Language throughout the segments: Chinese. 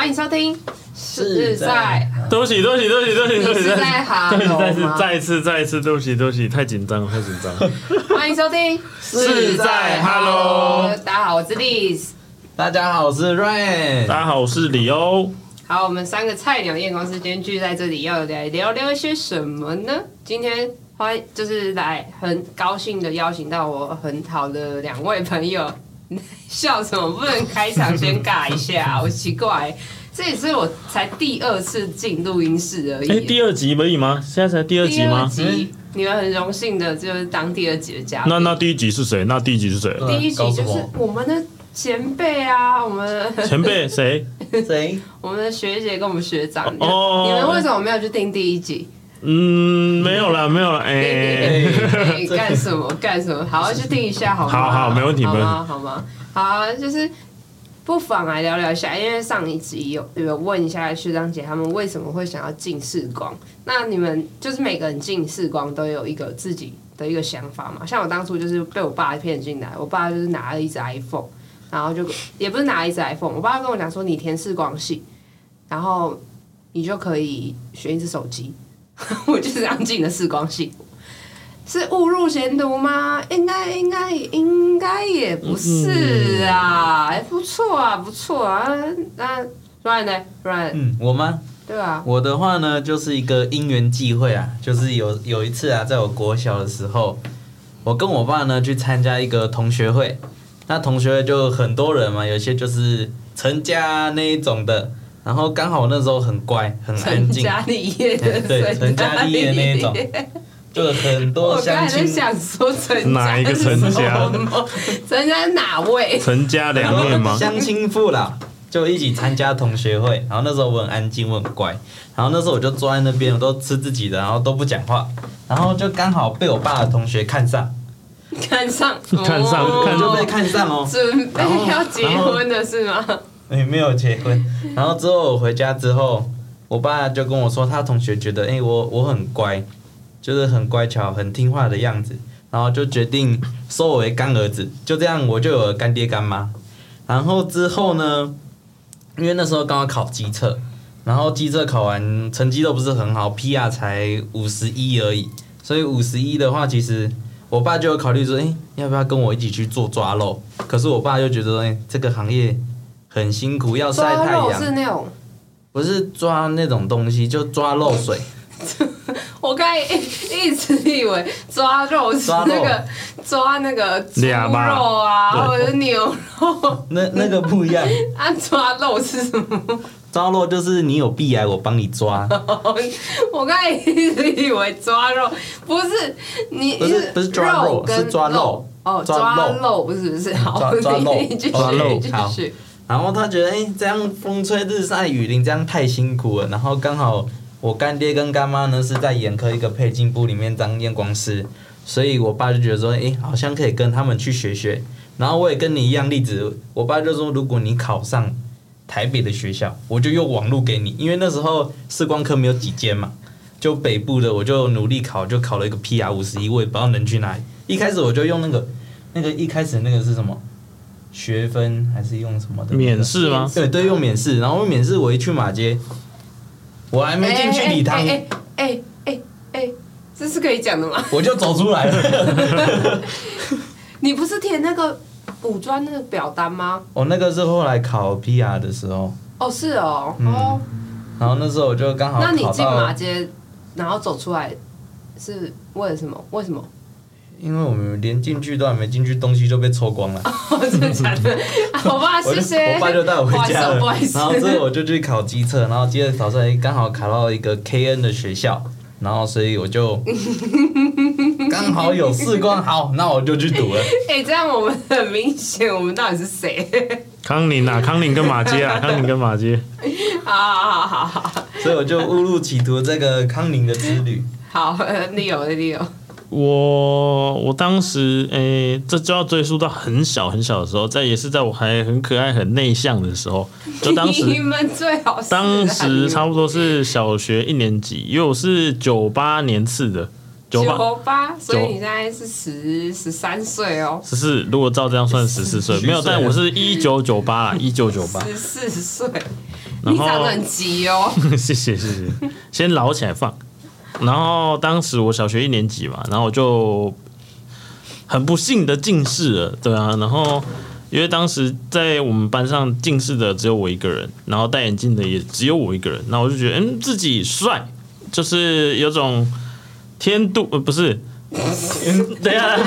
欢迎收听是在在对不起，对不起，对不起，对不起，对不起，是在哈对不起，再次，再一次，再一次，对不起，对不起，太紧张了，太紧张。欢迎收听是在 Hello，大家好，我是 Liz。大家好，我是 Ryan。大家好，我是李欧。好，我们三个菜鸟验光师今天聚在这里，要来聊聊一些什么呢？今天欢就是来很高兴的邀请到我很好的两位朋友。笑什么？不能开场先尬一下？好奇怪，这也是我才第二次进录音室而已。哎，第二集而已吗？现在才第二集吗？第二集，你们很荣幸的就是当第二集的嘉宾。那那第一集是谁？那第一集是谁？第一集就是我们的前辈啊，我们 前辈谁？谁？我们的学姐跟我们学长。哦你们为什么没有去听第一集？嗯，没有啦，没有啦。哎，哎干什么干什么？好，好去听一下好吗？好好没问题好没问吗？好吗？好啊，就是不妨来聊聊一下，因为上一集有有问一下学长姐他们为什么会想要进视光。那你们就是每个人进视光都有一个自己的一个想法嘛？像我当初就是被我爸骗进来，我爸就是拿了一只 iPhone，然后就也不是拿了一只 iPhone，我爸跟我讲说你填视光系，然后你就可以选一只手机。我就是这样进的视光系，是误入闲途吗？应该应该应该也不是啊，哎、不错啊，不错啊。那 Ryan 呢？Ryan？嗯，我吗？对啊，我的话呢，就是一个因缘际会啊，就是有有一次啊，在我国小的时候，我跟我爸呢去参加一个同学会，那同学会就很多人嘛，有些就是成家那一种的，然后刚好那时候很乖，很安静，成家立业的 对，成家立业那一种，就很多我刚才在相亲，想说成家哪一个成家？成家是哪位？成家两面吗？乡亲父老就一起参加同学会，然后那时候我很安静，我很乖，然后那时候我就坐在那边，我都吃自己的，然后都不讲话，然后就刚好被我爸的同学看上，看上看上哦看就被看上哦，准备要结婚的是吗？也没有结婚，然后之后我回家之后，我爸就跟我说，他同学觉得，哎、我我很乖，就是很乖巧、很听话的样子，然后就决定收我为干儿子，就这样我就有了干爹干妈。然后之后呢，因为那时候刚好考机测，然后机测考完成绩都不是很好，PR 才五十一而已，所以五十一的话，其实我爸就有考虑说，哎、要不要跟我一起去做抓漏？可是我爸就觉得，哎、这个行业很辛苦，要晒太阳。是那种，不是抓那种东西，就抓漏水。我刚才一一直以为抓肉是那个抓那个猪肉啊，或者是牛肉，那 那个不一样，啊，抓肉是什么？抓肉就是你有臂癌，我帮你抓，我刚才一直以为抓肉不是你不是不是抓肉跟是抓肉。哦，抓抓肉肉不是不是，好，抓抓肉。你继续抓肉继好。续。然后他觉得，哎、这样风吹日晒雨淋，这样太辛苦了。然后刚好我干爹跟干妈呢是在眼科一个配镜部里面当验光师，所以我爸就觉得说，哎、好像可以跟他们去学学。然后我也跟你一样例子，我爸就说，如果你考上台北的学校，我就用网路给你，因为那时候视光科没有几间嘛，就北部的我就努力考，就考了一个 PR 五十一，我也不知道能去哪里。一开始我就用那个那个一开始那个是什么学分还是用什么的？免试吗？对对，用免试，然后免试我一去马街，我还没进去礼堂，哎哎哎哎，这是可以讲的吗？我就走出来了。你不是填那个补专那个表单吗？我那个是后来考 PR 的时候，哦，是哦，嗯哦，然后那时候我就刚好那你进马街，然后走出来是为了什么？为什么？因为我们连进去都还没进去，东西就被抽光了。真的假的？我爸谢谢，我爸就带我回家了不好意思，然后之后我就去考机测，然后接着考出来刚好考到一个 KN 的学校，然后所以我就 刚好有四光，好，那我就去读了。哎、这样我们很明显，我们到底是谁？康宁啊，康宁跟马街啊，康宁跟马街。好好好好好所以我就误入歧途这个康宁的之旅。好，Leo Leo，我我当时诶、这就要追溯到很小很小的时候，在也是在我还很可爱很内向的时候，就当时 你们最好啊当时差不不多是小学一年级，因为我是九八年次的，九八九，所以你现在是十十三岁哦，十四，如果照这样算十四岁，没有，但我是一九九八啦，一九九八。十四岁。然后你长得很急哦。谢谢谢谢，先捞起来放。然后当时我小学一年级嘛，然后我就很不幸的近视了，对啊，然后因为当时在我们班上近视的只有我一个人，然后戴眼镜的也只有我一个人，那我就觉得嗯自己帅，就是有种天妒呃不是，等一下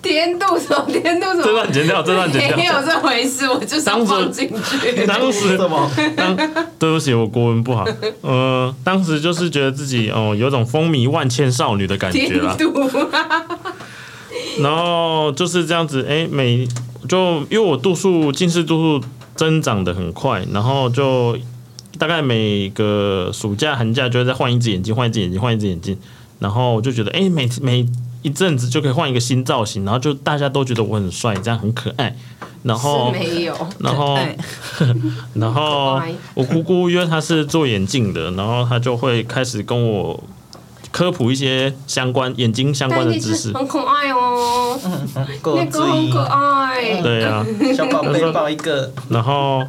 天度什么？天度什么？这段剪掉，这段剪掉。没有这回事，我就是要放进去。当时什么？当对不起，我国文不好。呃，当时就是觉得自己哦，有种风靡万千少女的感觉啦。天度，然后就是这样子，哎，每就因为我度数近视度数增长的很快，然后就大概每个暑假寒假就会再换一只眼镜，换一只眼镜，换一只眼镜，然后我就觉得，哎，每每一阵子就可以换一个新造型，然后就大家都觉得我很帅，这样很可爱。然后没有。然后哎 然后我姑姑因为她是做眼镜的，然后她就会开始跟我科普一些相关眼睛相关的知识。很可爱哦，够那个很可爱。对啊，小宝贝抱一个，然后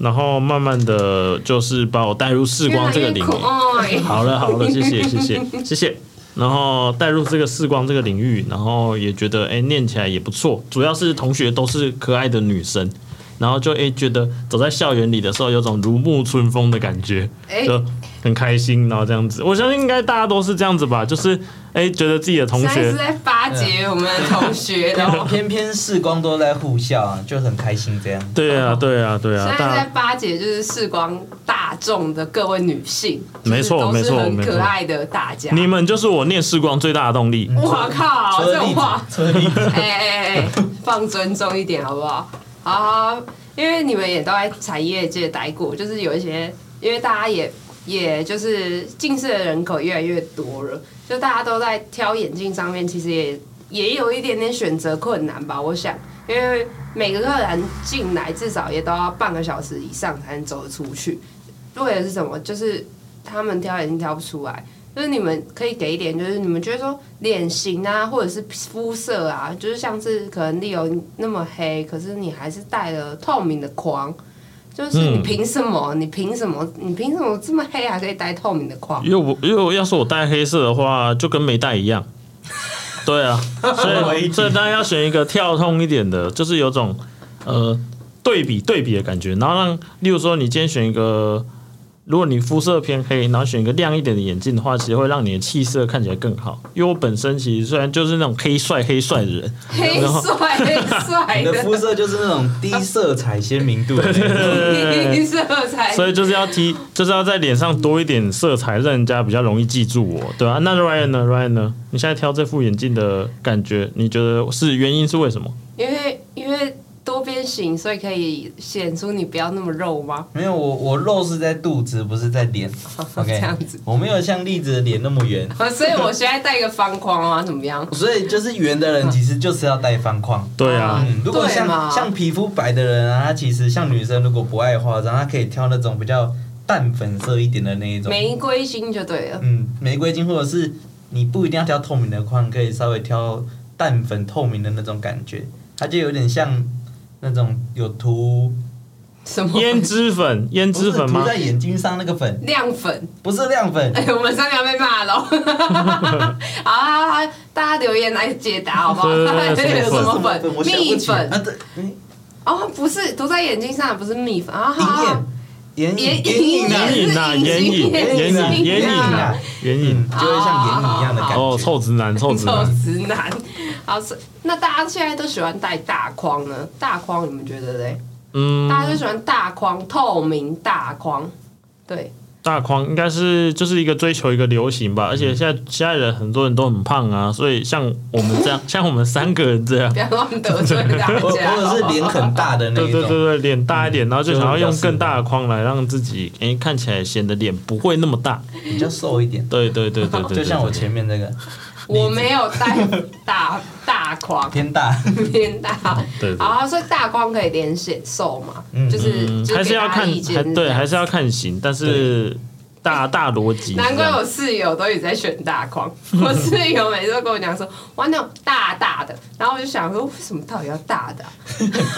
然后慢慢的就是把我带入视光这个领域。好了好了，谢谢谢谢 谢谢。然后带入这个视光这个领域，然后也觉得哎念起来也不错，主要是同学都是可爱的女生，然后就哎觉得走在校园里的时候有种如沐春风的感觉，哎就很开心，然后这样子，我相信应该大家都是这样子吧，就是哎觉得自己的同学现在是在巴结我们的同学 然后。偏偏视光都在护校啊，就很开心这样。对啊对啊对啊，现在在巴结就是视光大众的各位女性，没错没错很可爱的大家。你们就是我念视光最大的动力。我靠，这种话 哎哎哎，放尊重一点好不好？好好，因为你们也都在产业界待过，就是有一些，因为大家也也就是近视的人口越来越多了，就大家都在挑眼镜上面，其实也也有一点点选择困难吧。我想，因为每个客人进来至少也都要半个小时以上才能走得出去，为的是什么？就是他们挑眼镜挑不出来。就是你们可以给一点，就是你们觉得说脸型啊，或者是肤色啊，就是像是可能利有那么黑，可是你还是戴了透明的框，就是你嗯凭什么？你凭什么？你凭什么这么黑还可以戴透明的框？因为我因为我要是我戴黑色的话，就跟没戴一样。对啊，所以所以当然要选一个跳通一点的，就是有种呃对比对比的感觉，然后让，例如说你今天选一个，如果你肤色偏黑，然后选一个亮一点的眼镜的话，其实会让你的气色看起来更好。因为我本身其实虽然就是那种黑帅黑帅的人，黑帅黑帅你的的肤色就是那种低色彩鲜明度的那种。黑色彩，所以就是要提，就是要在脸上多一点色彩，让人家比较容易记住我，对啊，那 Ryan 呢？Ryan 呢？你现在挑这副眼镜的感觉，你觉得是原因是为什么？因为因为多边形，所以可以显出你不要那么肉吗？没有，我我肉是在肚子，不是在脸。这 OK，这样子，我没有像栗子的脸那么圆，所以我现在戴一个方框啊，怎么样？所以就是圆的人其实就是要戴方框。对啊，嗯，如果像像皮肤白的人啊，他其实像女生如果不爱化妆，她可以挑那种比较淡粉色一点的那一种。玫瑰金就对了。嗯，玫瑰金或者是你不一定要挑透明的框，可以稍微挑淡粉透明的那种感觉，它就有点像那种有涂什么胭脂粉，胭不是脂粉吗涂？在眼睛上那个粉，亮粉？不是亮粉。哎、我们三个要被骂了。好好好，大家留言来解答好不好？对对对 有什么粉粉？我想不蜜起来啊，粉对，嗯哦，不是涂在眼睛上，不是蜜粉啊。好好眼眼眼影眼影啊，眼影啊，眼影，眼影，眼影啊，眼影嗯，。就会像眼影一样的感觉。哦，臭直男，臭直臭男。直男。好，那大家现在都喜欢戴大框呢？大框你们觉得嘞？嗯，大家都喜欢大框，透明大框。对，大框应该是就是一个追求一个流行吧，而且现在现在人很多人都很胖啊，所以像我们这样，像我们三个人这样。不，要乱得罪大 或。者是脸很大的那一种。对对对对，脸大一点，然后就想要用更大的框来让自己诶看起来显得脸不会那么大。比较瘦一点，对对对对对，就像我前面那个。我没有戴大大框，偏大，偏大。对对好，所以大框可以连显瘦嘛，嗯就是还是要看，对，还是要看型，但是大大逻辑。难怪我室友都一直在选大框，我室友每次都跟我讲说，哇那种大大的，然后我就想说，为什么到底要大的啊、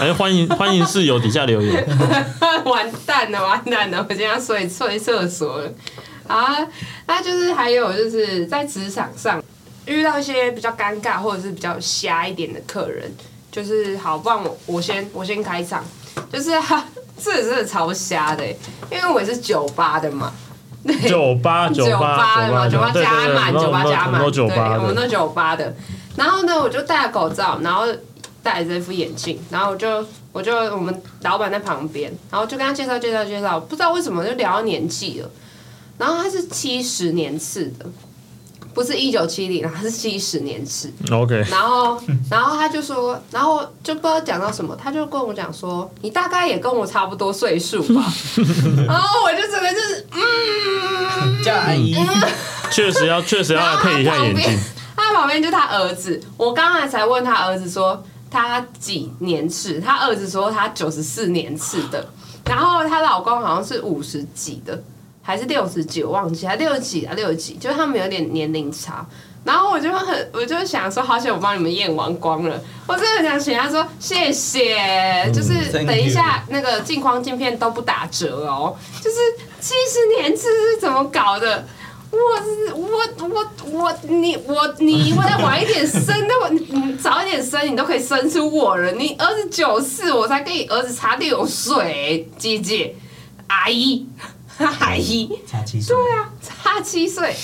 哎，欢迎欢迎室友底下留言。完蛋了，完蛋了！我今天要睡睡厕所了啊！那就是还有就是在职场上遇到一些比较尴尬或者是比较瞎一点的客人，就是好，不然我我先我先开场，就是他 这真的超瞎的欸，因为我也是酒吧的嘛，对，酒吧酒酒吧的嘛，酒吧加满，酒吧加满，对，我们的。都酒吧的。然后呢，我就戴了口罩，然后戴着这副眼镜，然后我就我就我们老板在旁边，然后就跟他介绍介绍介绍，不知道为什么就聊到年纪了。然后他是七十年次的，不是一九七零，他是七十年次。OK，然后，然后他就说，然后就不知道讲到什么，他就跟我讲说，你大概也跟我差不多岁数吧。然后我就整个就是，嗯，叫阿姨，确实要确实要来配一下眼镜。他旁边就是他儿子，我刚才才问他儿子说他几年次，他儿子说他九十四年次的，然后她老公好像是五十几的，还是六十几，我忘记，还六十几啊，六十几，就是他们有点年龄差。然后我就很，我就想说，好险我帮你们验完光了。我真的很想请他说谢谢，就是等一下那个镜框镜片都不打折哦。就是七十年次是怎么搞的？我我我我你我你我再晚一点生那，我你你早一点生，你都可以生出我了。你二十九四，我才跟你儿子差六岁，姐姐阿姨阿 姨，差七岁，对啊，差七岁，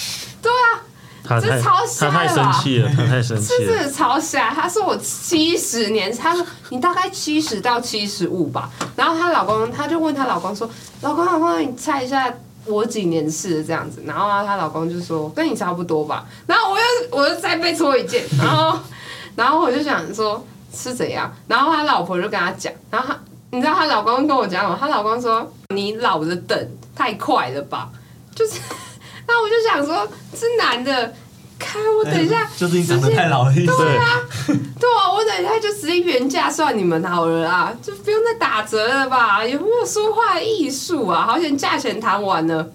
对啊。他太这超瞎他太生气了，他太生气了。这真的超瞎。她说我七十年，她说你大概七十到七十五吧。然后她老公，她就问她老公说：“老公，老公，你猜一下我几年次的这样子？”然后她老公就说：“跟你差不多吧。”然后我又我又再被戳一剑，然后 然后我就想说是怎样？然后他老婆就跟他讲，然后他你知道她老公跟我讲什么？她老公说：“你老的等太快了吧？”就是，那我就想说，这男的。看我等一下，就是你长得太老了，对啊。对，对啊，我等一下就直接原价算你们好了啦，就不用再打折了吧？有没有说话的艺术啊？好险价钱谈完了，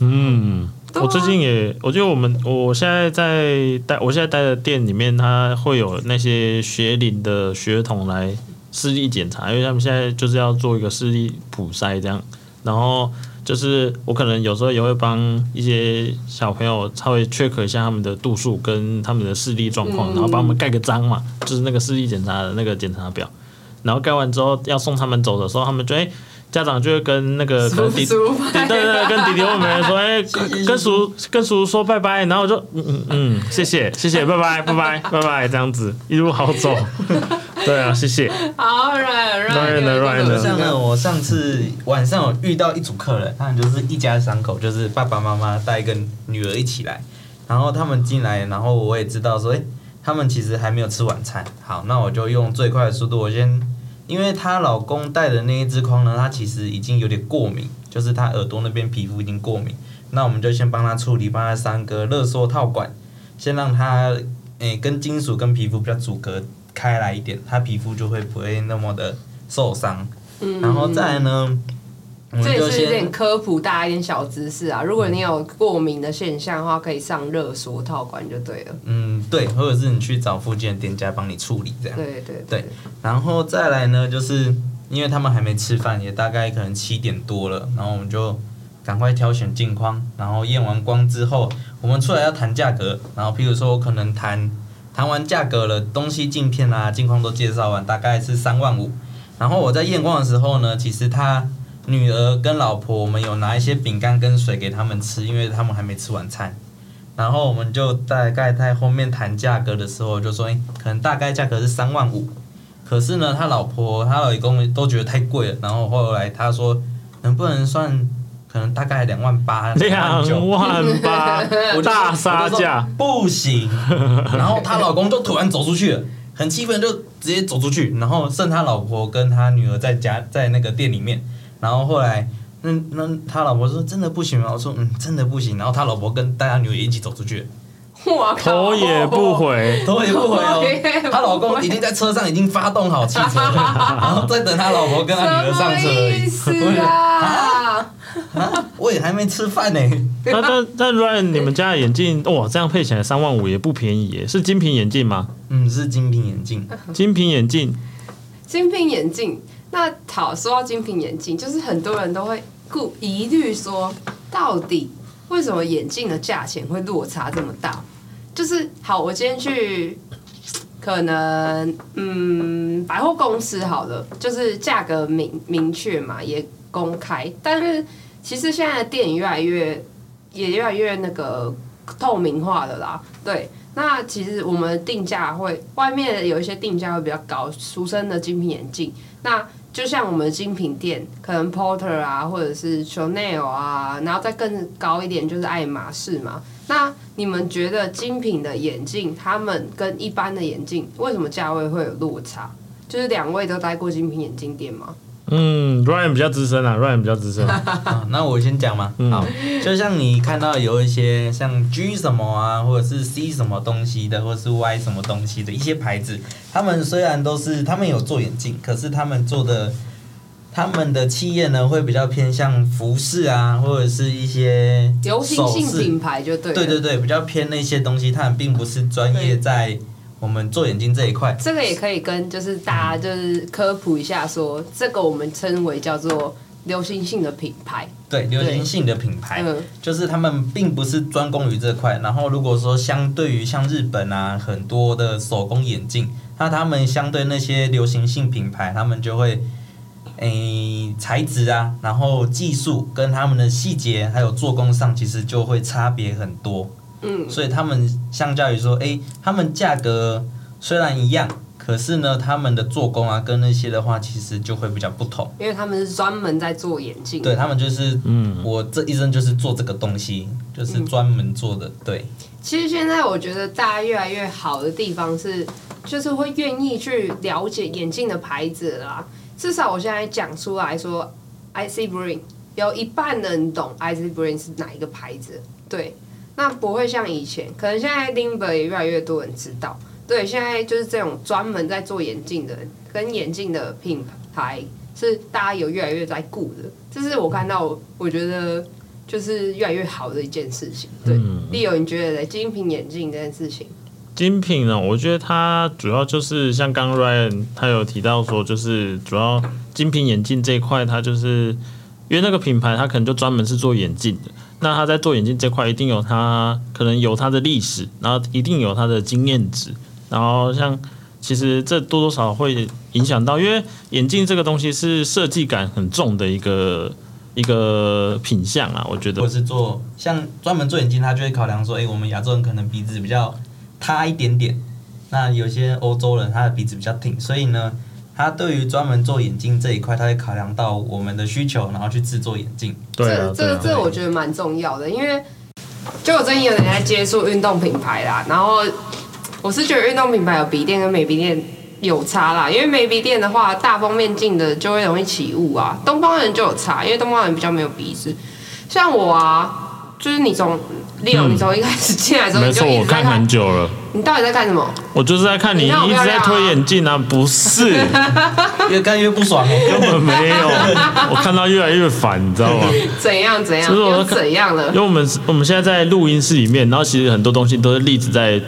嗯，啊我最近也，我觉得我们我现在在待，我现在待的店里面，它会有那些学龄的血统来视力检查，因为他们现在就是要做一个视力普筛这样，然后就是我可能有时候也会帮一些小朋友稍微 check 一下他们的度数跟他们的视力状况，嗯然后帮他们盖个章嘛，就是那个视力检查的那个检查表，然后盖完之后要送他们走的时候，他们就哎。家长就会跟那个可能弟舒服对对对，跟弟弟妹妹说，哎、跟跟叔跟叔叔说拜拜，然后我就嗯嗯嗯，谢谢谢谢，拜拜拜拜拜拜，这样子一路好走。对啊，谢谢。好软软呢，Ryan 呢像呢，我上次晚上有遇到一组客人，他们就是一家三口，就是爸爸妈妈带一个女儿一起来，然后他们进来，然后我也知道说，哎、他们其实还没有吃晚餐。好，那我就用最快的速度，我先，因为她老公戴的那一只框呢，她其实已经有点过敏，就是她耳朵那边皮肤已经过敏，那我们就先帮她处理，帮她三个热缩套管，先让她，诶、跟金属跟皮肤比较阻隔开来一点，她皮肤就会不会那么的受伤。嗯然后再来呢，这也是有点科普大家一点小知识啊。如果你有过敏的现象的话，可以上热缩套管就对了。嗯对，或者是你去找附近的店家帮你处理这样。对对对，然后再来呢，就是因为他们还没吃饭，也大概可能七点多了，然后我们就赶快挑选镜框，然后验完光之后，我们出来要谈价格，然后譬如说我可能谈谈完价格了，东西镜片啊、镜框都介绍完，大概是三万五。然后我在验光的时候呢，其实他女儿跟老婆，我们有拿一些饼干跟水给他们吃，因为他们还没吃晚餐。然后我们就大概在后面谈价格的时候，就说，哎、可能大概价格是三万五。可是呢，他老婆、他老公都觉得太贵了。然后后来他说，能不能算，可能大概两万八、两。万八我大杀价，不行。然后她老公就突然走出去了，很气愤，就直接走出去，然后剩他老婆跟他女儿在家在那个店里面。然后后来，那那他老婆说真的不行吗？我说嗯，真的不行。然后他老婆跟带他女儿一起走出去了，我靠，头也不回。头也不回哦。她老公已经在车上已经发动好汽车了，然后再等他老婆跟他女儿上车而已。什么意思啊？啊，我也还没吃饭呢。那那那 Ryan，你们家的眼镜哇，这样配起来三万五也不便宜耶，是精品眼镜吗？嗯，是精品眼镜。精品眼镜，精品眼镜。那好，说到精品眼镜，就是很多人都会顾疑虑说，到底为什么眼镜的价钱会落差这么大？就是好，我今天去，可能嗯百货公司好了，就是价格明明确嘛，也公开，但是其实现在的店越来越也越来越那个透明化了啦，对。那其实我们定价会，外面有一些定价会比较高，俗称的精品眼镜。那就像我们精品店，可能 Porter 啊，或者是 Chanel 啊，然后再更高一点就是爱马仕嘛。那你们觉得精品的眼镜，他们跟一般的眼镜，为什么价位会有落差？就是两位都戴过精品眼镜店吗？嗯，Ryan 比较资深啊，Ryan 比较资深。啊，那我先讲嘛。好，就像你看到有一些像 G 什么啊，或者是 C 什么东西的，或者是 Y 什么东西的一些牌子，他们虽然都是他们有做眼镜，可是他们做的他们的企业呢，会比较偏向服饰啊，或者是一些流行性品牌，就对。对对对，比较偏那些东西，他们并不是专业在。我们做眼镜这一块，这个也可以跟就是大家就是科普一下，说这个我们称为叫做流行性的品牌。对，流行性的品牌，就是他们并不是专攻于这块。然后如果说相对于像日本啊很多的手工眼镜，那他们相对那些流行性品牌，他们就会诶材质啊，然后技术跟他们的细节还有做工上，其实就会差别很多。嗯，所以他们相较于说，哎，他们价格虽然一样，可是呢，他们的做工啊，跟那些的话，其实就会比较不同。因为他们是专门在做眼镜，对他们就是，嗯，我这一生就是做这个东西，就是专门做的。对，其实现在我觉得大家越来越好的地方是，就是会愿意去了解眼镜的牌子啦。至少我现在讲出来说，IC Brain 有一半的人懂 IC Brain 是哪一个牌子，对。那不会像以前，可能现在 Limber 也越来越多人知道。对，现在就是这种专门在做眼镜的，跟眼镜的品牌是大家有越来越在顾的。这是我看到，我觉得就是越来越好的一件事情。对，丽友，你觉得精品眼镜这件事情？精品呢？我觉得它主要就是像刚 Ryan 他有提到说，就是主要精品眼镜这一块，它就是因为那个品牌，它可能就专门是做眼镜的。那他在做眼镜这块，一定有他可能有他的历史，然后一定有他的经验值，然后像其实这多多少会影响到，因为眼镜这个东西是设计感很重的一个一个品相啊，我觉得。或是做像专门做眼镜，他就会考量说，哎，我们亚洲人可能鼻子比较塌一点点，那有些欧洲人他的鼻子比较挺，所以呢。他对于专门做眼镜这一块，他会考量到我们的需求，然后去制作眼镜。对，这个这个我觉得蛮重要的，因为就我最近有点在接触运动品牌啦，然后我是觉得运动品牌有鼻垫跟美鼻垫有差啦，因为美鼻垫的话，大方面镜的就会容易起雾啊，东方人就有差，因为东方人比较没有鼻子，像我啊，就是你从。利用你从一开始进来的时候，没错，我看很久了。你到底在看什么？我就是在看你一直在推眼镜啊，不是？越看越不爽，根本没有。我看到越来越烦，你知道吗？怎样怎样？就是我怎样了？因为我们我们现在在录音室里面，然后其实很多东西都是例子在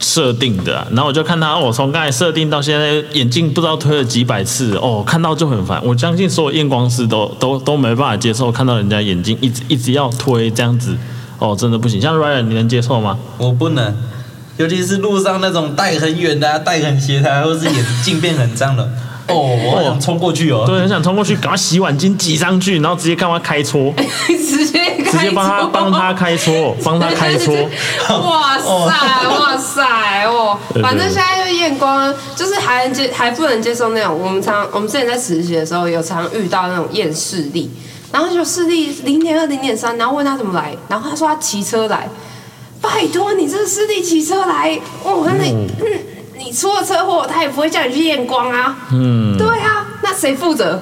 设定的。然后我就看他，我从刚才设定到现在，眼镜不知道推了几百次哦，看到就很烦。我相信所有验光师都都都没办法接受看到人家眼镜一直一直要推这样子。哦，真的不行，像 Ryan，你能接受吗？我不能，尤其是路上那种戴很远的、戴很斜的，或是眼镜变很脏的。哦，我想冲过去哦。对，很想冲过去，赶快洗碗巾挤上去，然后直接看他开搓，直接直接帮他帮他开搓，帮他开搓。哇塞，哇塞，哦，反正现在就验光，就是还能接还不能接受那种。我们常我们之前在实习的时候，有常遇到那种验视力。然后就视力零点二、零点三，然后问他怎么来，然后他说他骑车来。拜托你这个师弟骑车来，哦，那你你出了车祸，他也不会叫你去验光啊。嗯，对啊，那谁负责？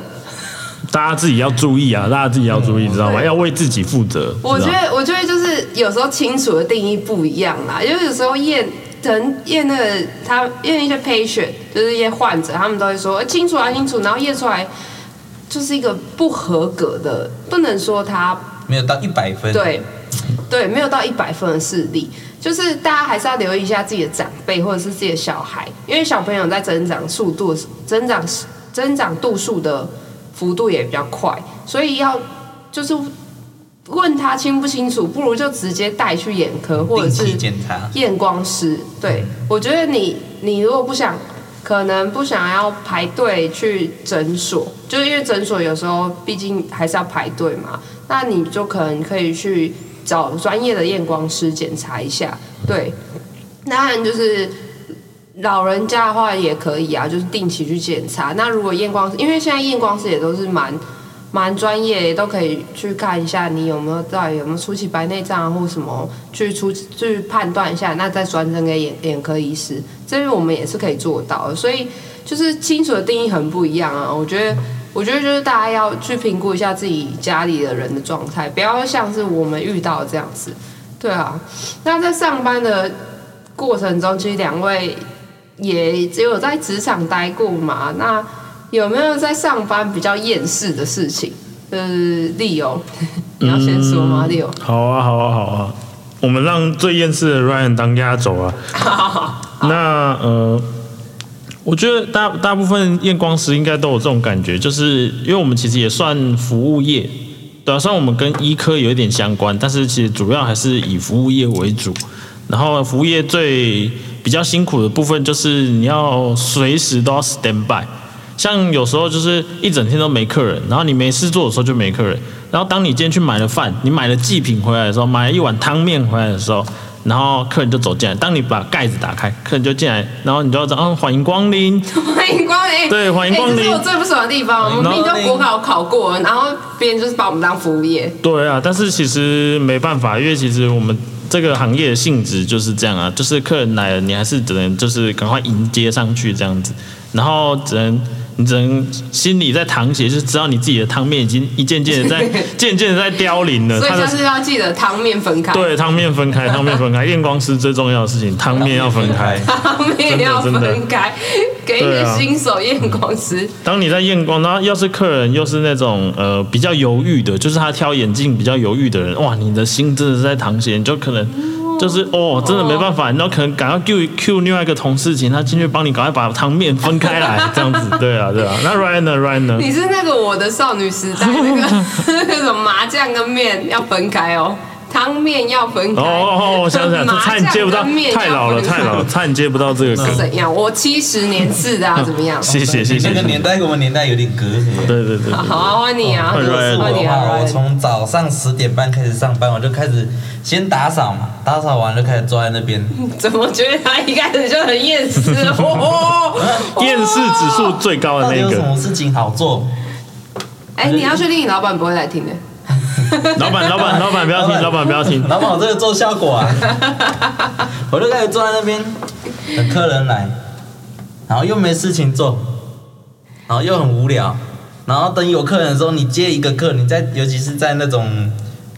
大家自己要注意啊，大家自己要注意，知道吗？要为自己负责。我觉得，我觉得就是有时候清楚的定义不一样啦，因为有时候验等验那个他验一些 patient，就是一些患者，他们都会说清楚啊清楚，然后验出来。就是一个不合格的，不能说他没有到一百分。对对，没有到一百分的视力，就是大家还是要留意一下自己的长辈或者是自己的小孩，因为小朋友在增长速度、增长增长度数的幅度也比较快，所以要就是问他清不清楚，不如就直接带去眼科或者是检查。验光师。对我觉得你你如果不想。可能不想要排队去诊所，就是因为诊所有时候毕竟还是要排队嘛。那你就可能可以去找专业的验光师检查一下。对，当然就是老人家的话也可以啊，就是定期去检查。那如果验光，因为现在验光师也都是蛮蛮专业，也都可以去看一下你有没有到底有没有初期白内障啊，或什么去出去判断一下，那再转诊给眼眼科医师。这边我们也是可以做到的，所以就是清楚的定义很不一样啊。我觉得，我觉得就是大家要去评估一下自己家里的人的状态，不要像是我们遇到的这样子。对啊，那在上班的过程中，其实两位也只有在职场待过嘛？那有没有在上班比较厌世的事情？呃，利友，你要先说吗？利友，好啊，好啊，好啊，我们让最厌世的 Ryan 当压轴啊。那呃，我觉得大大部分验光师应该都有这种感觉，就是因为我们其实也算服务业，对啊，虽然我们跟医科有一点相关，但是其实主要还是以服务业为主。然后服务业最比较辛苦的部分就是你要随时都要 stand by，像有时候就是一整天都没客人，然后你没事做的时候就没客人，然后当你今天去买了饭，你买了祭品回来的时候，买了一碗汤面回来的时候。然后客人就走进来，当你把盖子打开，客人就进来，然后你就要讲，嗯，欢迎光临，欢迎光临，对，欢迎光临。这是我最不爽的地方，我们明明就国考考过，然后别人就是把我们当服务业。对啊，但是其实没办法，因为其实我们这个行业的性质就是这样啊，就是客人来了，你还是只能就是赶快迎接上去这样子，然后只能。你只能心里在淌血，就是知道你自己的汤面已经一件件的在 渐渐的在凋零了。所以就是要记得汤面分开。对，汤面分开，汤面分开。验光师最重要的事情，汤面要分开。汤面要分开，给你的新手验光师。当你在验光，然后要是客人又是那种呃比较犹豫的，就是他挑眼镜比较犹豫的人，哇，你的心真的是在淌血，你就可能。就是哦，真的没办法，然后可能赶快 Q Q 另外一个同事，请他进去帮你赶快把汤面分开来，这样子，对啊，对啊。那 Ryan 呢？Ryan 呢？你是那个我的少女时代那个 那种麻酱跟面要分开哦。汤面要分开。哦哦，我想想，差点接不到，太老了，太老了，差点接不到这个梗。怎样？我七十年次的啊，怎么样？谢谢谢谢。那个年代跟我们年代有点隔阂。对对对。好，换你啊，换你啊。我从早上十点半开始上班，我就开始先打扫嘛，打扫完就开始坐在那边。怎么觉得他一开始就很厌世？厌世指数最高的那个。有什么事情好做？哎，你要确定你老板不会来听的。老板，老板，老板不要听，老板不要听。老板，我这个做效果啊！我就开始坐在那边等客人来，然后又没事情做，然后又很无聊，然后等有客人的时候，你接一个客，你在尤其是在那种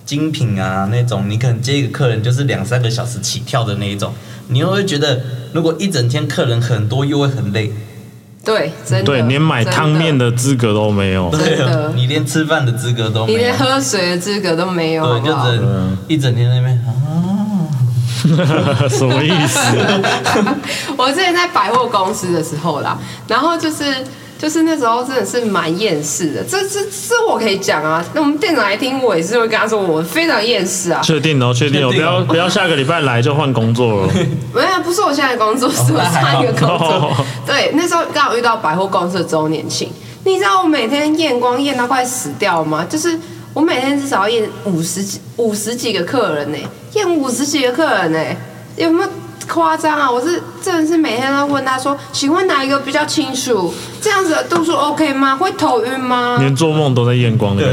精品啊那种，你可能接一个客人就是两三个小时起跳的那一种，你又会觉得如果一整天客人很多，又会很累。对，真的，对，连买汤面的资格都没有，真的，你连吃饭的资格都没有，你连喝水的资格都没有，对，就整一整天那边啊，什么意思？我之前在百货公司的时候啦，然后就是。就是那时候真的是蛮厌世的，这这这我可以讲啊。那我们店长来听，我也是会跟他说，我非常厌世啊。确定哦，确定哦，不要不要下个礼拜来就换工作了。没有，不是我现在工作，是我上一个工作。对，那时候刚好遇到百货公司的周年庆，你知道我每天验光验到快死掉吗？就是我每天至少要验五十几五十几个客人呢，验五十几个客人呢，有没有？夸张啊！我是真的是每天都问他说：“请问哪一个比较清楚？这样子的度数 OK 吗？会头晕吗？”连做梦都在验光的，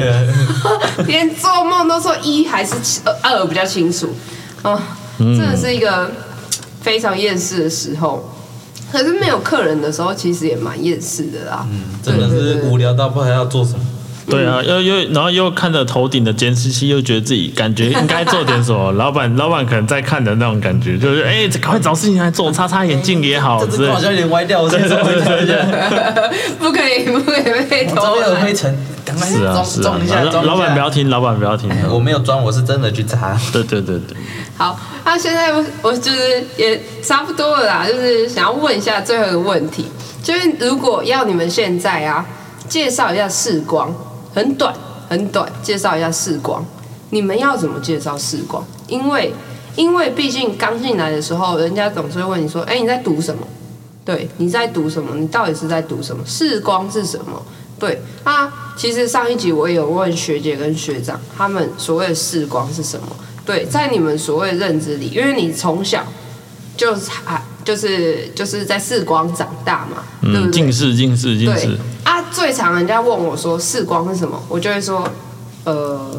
连做梦都说一还是二比较清楚啊！真的是一个非常厌世的时候。可是没有客人的时候，其实也蛮厌世的啦。嗯，真的是无聊到不知道要做什么。对啊，又又然后又看着头顶的监视器，又觉得自己感觉应该做点什么。老板老板可能在看的那种感觉，就是哎，赶快找事情来做，擦擦眼镜也好之类的。这好像有点歪掉，我先走一下。不可以，不可以被这偷来。边有灰尘，装是啊 装一下，，老装一下老板不要听，老板不要听。我没有装，我是真的去擦。对对对对，好，那现在我我就是也差不多了啦，就是想要问一下最后一个问题，就是如果要你们现在啊介绍一下视光，很短很短，介绍一下视光，你们要怎么介绍视光？因为因为毕竟刚进来的时候，人家总是会问你说，哎、你在读什么？对，你在读什么？你到底是在读什么？视光是什么？对啊，其实上一集我也有问学姐跟学长，他们所谓的视光是什么？对，在你们所谓的认知里，因为你从小就是啊就是就是在视光长大嘛，对不嗯，对？近视近视近视，啊，最常人家问我说视光是什么，我就会说，呃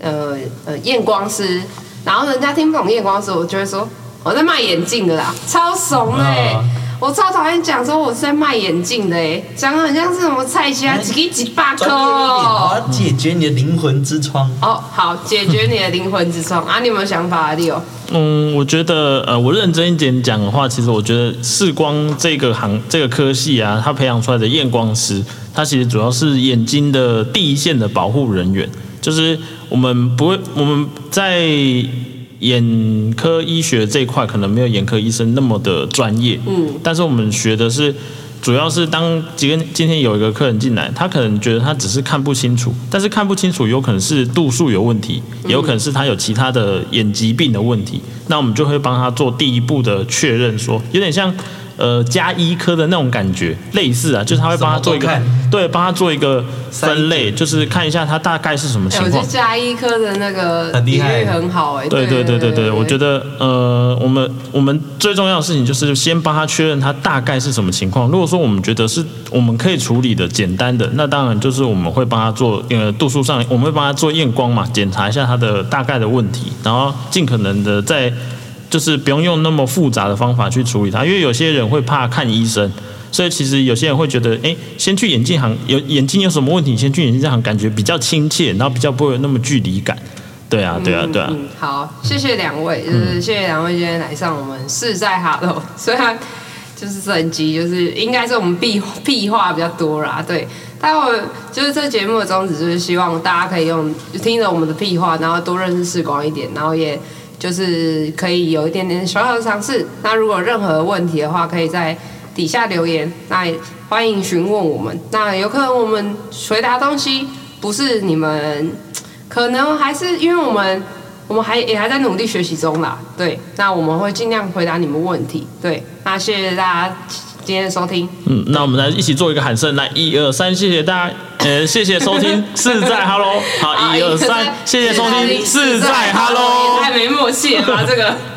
呃呃验光师，然后人家听不懂验光师，我就会说我在卖眼镜的啦，超怂哎、我超讨厌讲说我是在卖眼镜的哎、讲的很像是什么菜鸡啊，几个几百颗解决你的灵魂之窗。哦，好，解决你的灵魂之窗啊！你有没有想法啊，六？嗯，我觉得呃，我认真一点讲的话，其实我觉得视光这个行这个科系啊，它培养出来的验光师，它其实主要是眼睛的第一线的保护人员，就是我们不会我们在眼科医学这一块可能没有眼科医生那么的专业，嗯，但是我们学的是。主要是当今天今天有一个客人进来，他可能觉得他只是看不清楚，但是看不清楚有可能是度数有问题，也有可能是他有其他的眼疾病的问题。那我们就会帮他做第一步的确认说有点像呃加医科的那种感觉，类似啊，就是他会帮他做一个对，帮他做一个分类，就是看一下他大概是什么情况。加医科的那个很厉害很好哎、对对对对对，我觉得得呃，我们我们最重要的事情就是先帮他确认他大概是什么情况。如果说我们觉得是我们可以处理的简单的，那当然就是我们会帮他做呃度数上，我们会帮他做验光嘛，检查一下他的大概的问题，然后尽可能的在就是不用用那么复杂的方法去处理它，因为有些人会怕看医生。所以其实有些人会觉得，哎，先去眼镜行有眼睛有什么问题，先去眼镜行感觉比较亲切，然后比较不会有那么距离感。对啊，对啊，对啊。好，谢谢两位，就是谢谢两位今天来上我们是在哈喽，虽然就是整集就是应该是我们屁屁话比较多啦，对，但我就是这节目的宗旨就是希望大家可以用听着我们的屁话，然后多认识视光一点，然后也就是可以有一点点小小的尝试。那如果任何问题的话，可以在底下留言，那也欢迎询问我们。那有可能我们回答东西不是你们。可能还是因为我们我们还也还在努力学习中啦，对，那我们会尽量回答你们问题，对，那谢谢大家今天的收听，嗯，那我们来一起做一个喊声，来一二三，谢谢大家，呃，谢谢收听，是在 Hello，好，一二三，谢谢收听，是在 Hello。太没默契了吧这个。